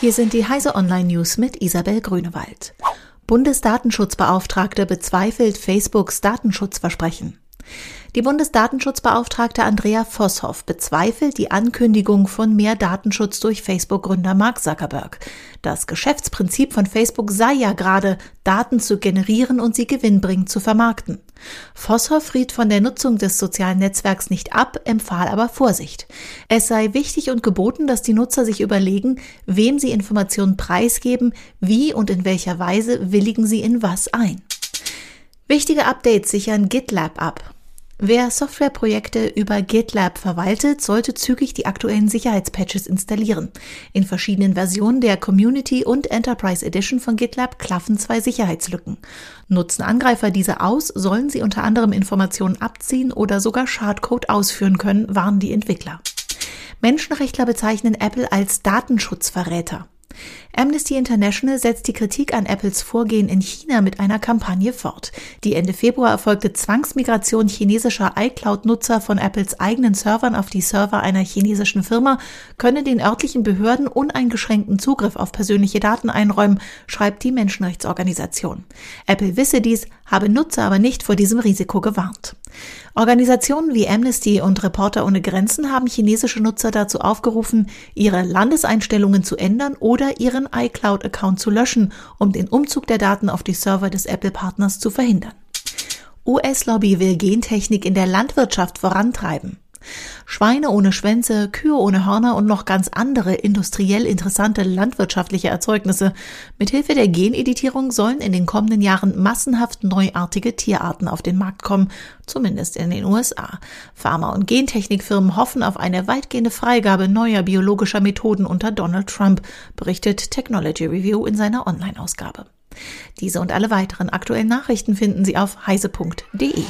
Hier sind die Heise Online News mit Isabel Grünewald. Bundesdatenschutzbeauftragte bezweifelt Facebooks Datenschutzversprechen. Die Bundesdatenschutzbeauftragte Andrea Vosshoff bezweifelt die Ankündigung von mehr Datenschutz durch Facebook-Gründer Mark Zuckerberg. Das Geschäftsprinzip von Facebook sei ja gerade, Daten zu generieren und sie gewinnbringend zu vermarkten. Vosshoff riet von der Nutzung des sozialen Netzwerks nicht ab, empfahl aber Vorsicht. Es sei wichtig und geboten, dass die Nutzer sich überlegen, wem sie Informationen preisgeben, wie und in welcher Weise willigen sie in was ein. Wichtige Updates sichern GitLab ab. Wer Softwareprojekte über GitLab verwaltet, sollte zügig die aktuellen Sicherheitspatches installieren. In verschiedenen Versionen der Community und Enterprise Edition von GitLab klaffen zwei Sicherheitslücken. Nutzen Angreifer diese aus, sollen sie unter anderem Informationen abziehen oder sogar Schadcode ausführen können, warnen die Entwickler. Menschenrechtler bezeichnen Apple als Datenschutzverräter. Amnesty International setzt die Kritik an Apples Vorgehen in China mit einer Kampagne fort. Die Ende Februar erfolgte Zwangsmigration chinesischer iCloud-Nutzer von Apples eigenen Servern auf die Server einer chinesischen Firma könne den örtlichen Behörden uneingeschränkten Zugriff auf persönliche Daten einräumen, schreibt die Menschenrechtsorganisation. Apple wisse dies, habe Nutzer aber nicht vor diesem Risiko gewarnt. Organisationen wie Amnesty und Reporter ohne Grenzen haben chinesische Nutzer dazu aufgerufen, ihre Landeseinstellungen zu ändern oder ihren iCloud-Account zu löschen, um den Umzug der Daten auf die Server des Apple-Partners zu verhindern. US-Lobby will Gentechnik in der Landwirtschaft vorantreiben. Schweine ohne Schwänze, Kühe ohne Hörner und noch ganz andere industriell interessante landwirtschaftliche Erzeugnisse. Mithilfe der Geneditierung sollen in den kommenden Jahren massenhaft neuartige Tierarten auf den Markt kommen, zumindest in den USA. Pharma- und Gentechnikfirmen hoffen auf eine weitgehende Freigabe neuer biologischer Methoden unter Donald Trump, berichtet Technology Review in seiner Online-Ausgabe. Diese und alle weiteren aktuellen Nachrichten finden Sie auf heise.de.